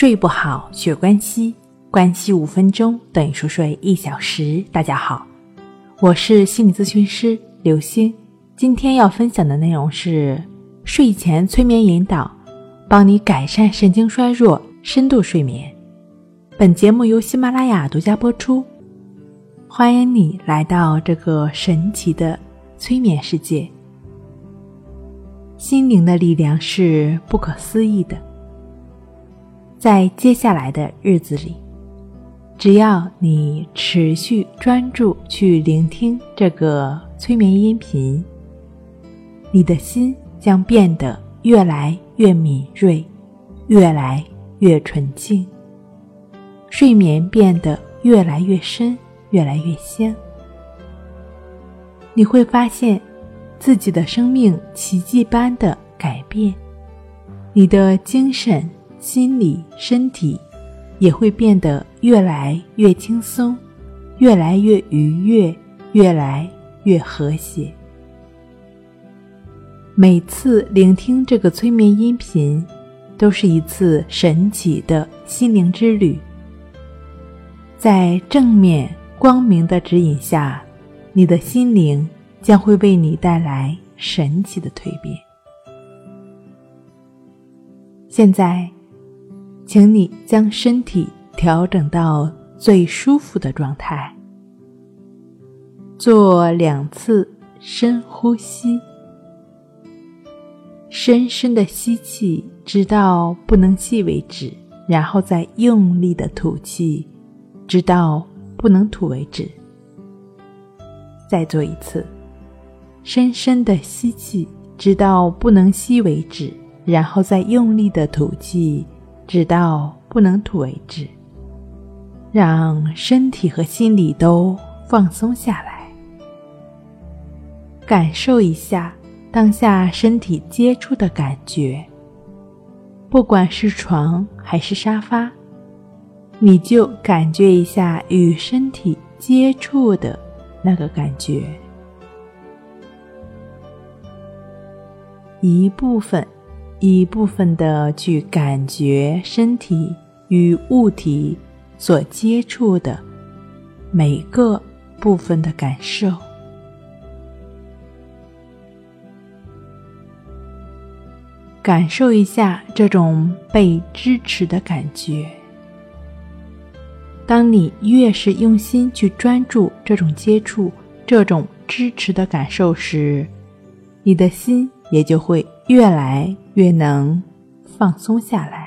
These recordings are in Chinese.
睡不好，学关西，关系五分钟等于熟睡一小时。大家好，我是心理咨询师刘星。今天要分享的内容是睡前催眠引导，帮你改善神经衰弱、深度睡眠。本节目由喜马拉雅独家播出。欢迎你来到这个神奇的催眠世界。心灵的力量是不可思议的。在接下来的日子里，只要你持续专注去聆听这个催眠音频，你的心将变得越来越敏锐，越来越纯净，睡眠变得越来越深，越来越香。你会发现自己的生命奇迹般的改变，你的精神。心理、身体也会变得越来越轻松，越来越愉悦，越来越和谐。每次聆听这个催眠音频，都是一次神奇的心灵之旅。在正面光明的指引下，你的心灵将会为你带来神奇的蜕变。现在。请你将身体调整到最舒服的状态，做两次深呼吸，深深的吸气，直到不能吸为止，然后再用力的吐气，直到不能吐为止。再做一次，深深的吸气，直到不能吸为止，然后再用力的吐气。直到不能吐为止，让身体和心理都放松下来，感受一下当下身体接触的感觉。不管是床还是沙发，你就感觉一下与身体接触的那个感觉，一部分。一部分的去感觉身体与物体所接触的每个部分的感受，感受一下这种被支持的感觉。当你越是用心去专注这种接触、这种支持的感受时，你的心也就会越来。越能放松下来。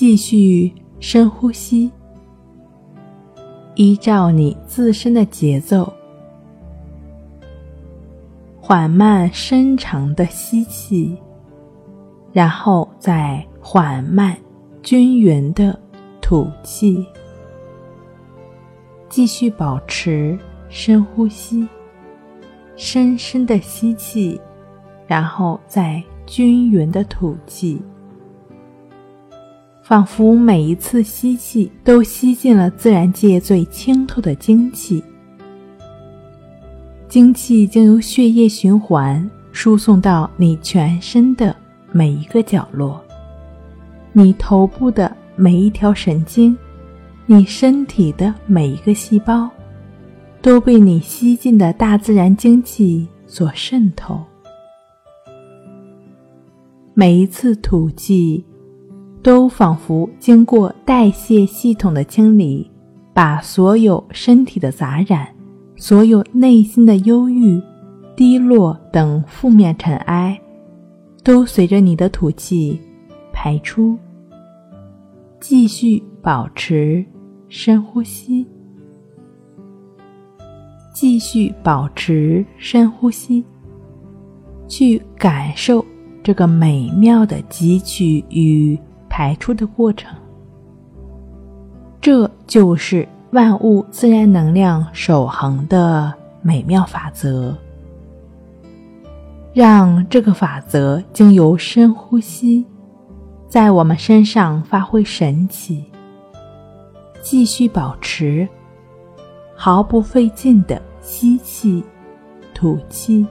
继续深呼吸，依照你自身的节奏，缓慢深长的吸气，然后再缓慢均匀的吐气。继续保持深呼吸，深深的吸气，然后再均匀的吐气。仿佛每一次吸气都吸进了自然界最清透的精气，精气经由血液循环输送到你全身的每一个角落，你头部的每一条神经，你身体的每一个细胞，都被你吸进的大自然精气所渗透。每一次吐气。都仿佛经过代谢系统的清理，把所有身体的杂染、所有内心的忧郁、低落等负面尘埃，都随着你的吐气排出。继续保持深呼吸，继续保持深呼吸，去感受这个美妙的汲取与。排出的过程。这就是万物自然能量守恒的美妙法则。让这个法则经由深呼吸，在我们身上发挥神奇。继续保持毫不费劲的吸气、吐气。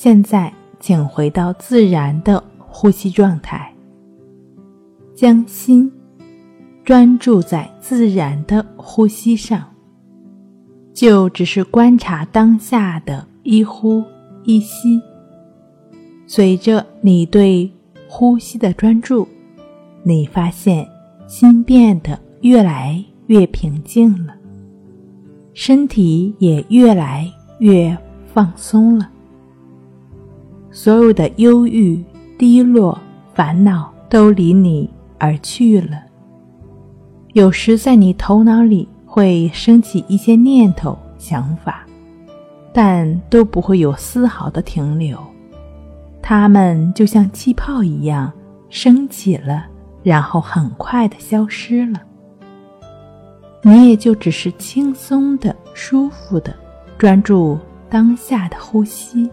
现在，请回到自然的呼吸状态，将心专注在自然的呼吸上，就只是观察当下的一呼一吸。随着你对呼吸的专注，你发现心变得越来越平静了，身体也越来越放松了。所有的忧郁、低落、烦恼都离你而去了。有时在你头脑里会升起一些念头、想法，但都不会有丝毫的停留。它们就像气泡一样升起了，然后很快的消失了。你也就只是轻松的、舒服的专注当下的呼吸。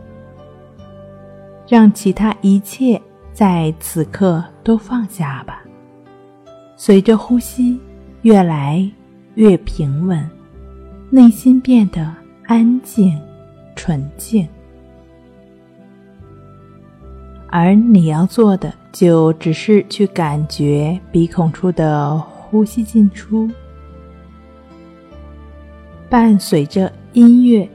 让其他一切在此刻都放下吧。随着呼吸越来越平稳，内心变得安静、纯净。而你要做的，就只是去感觉鼻孔处的呼吸进出，伴随着音乐。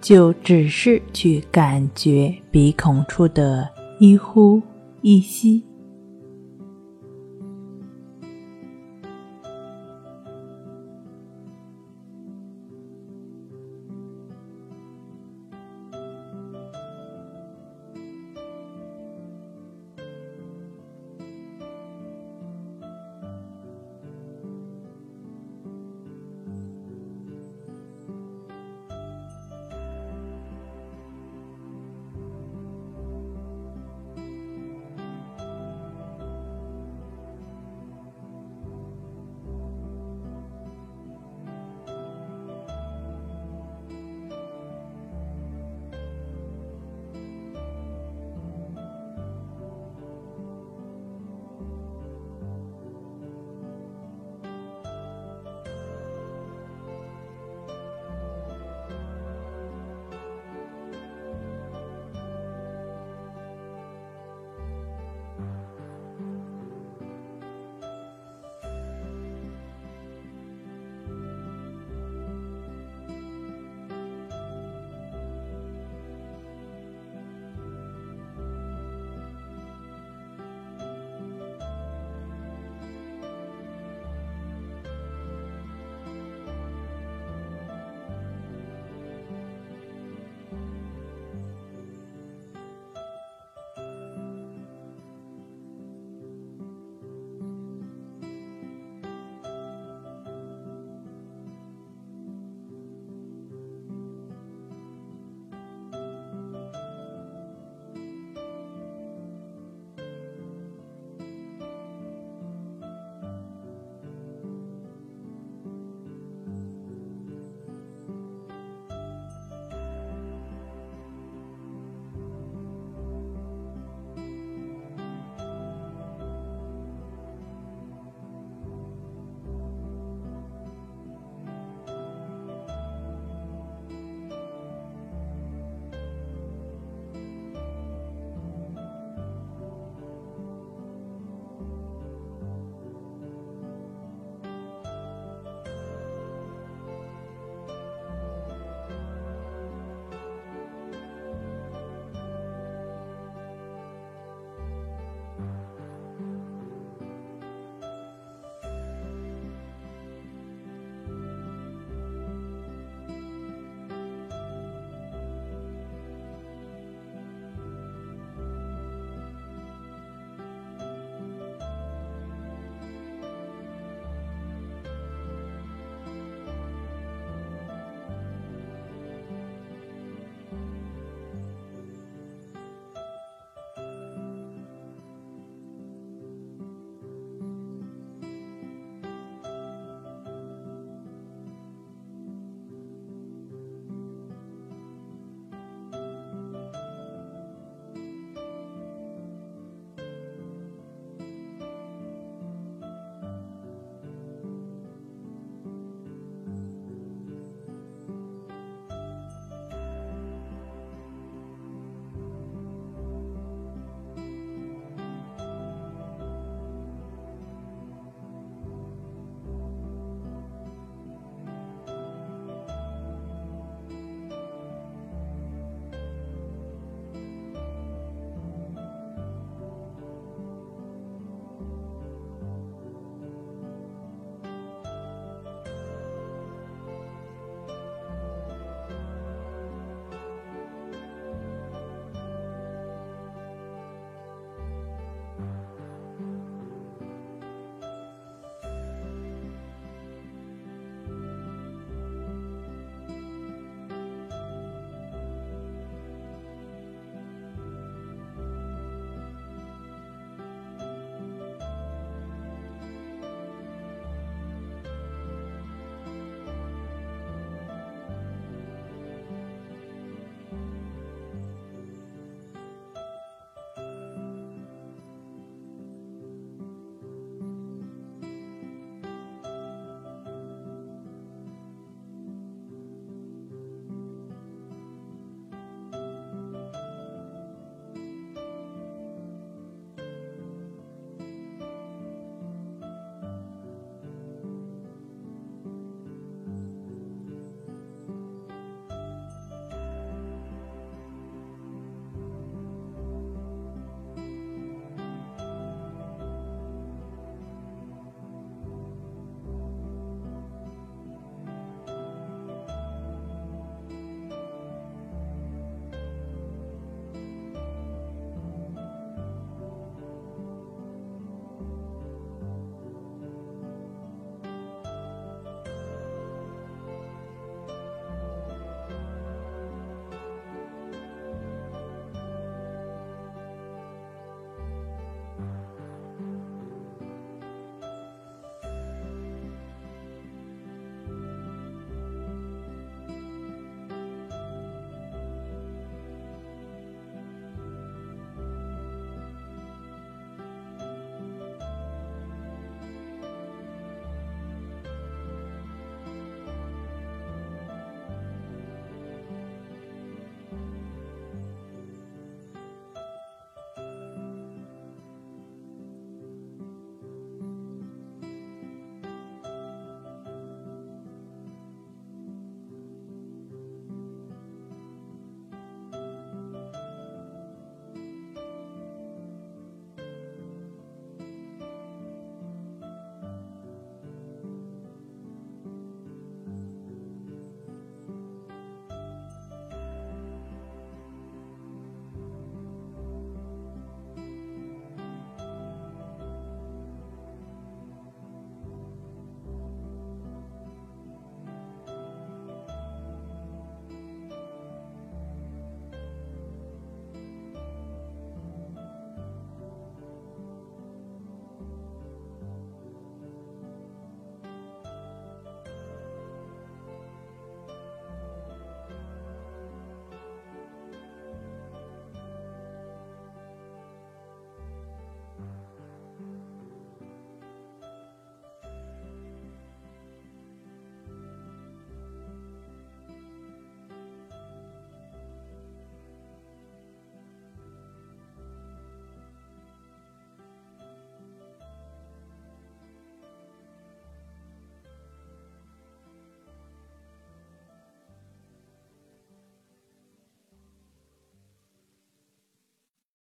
就只是去感觉鼻孔处的一呼一吸。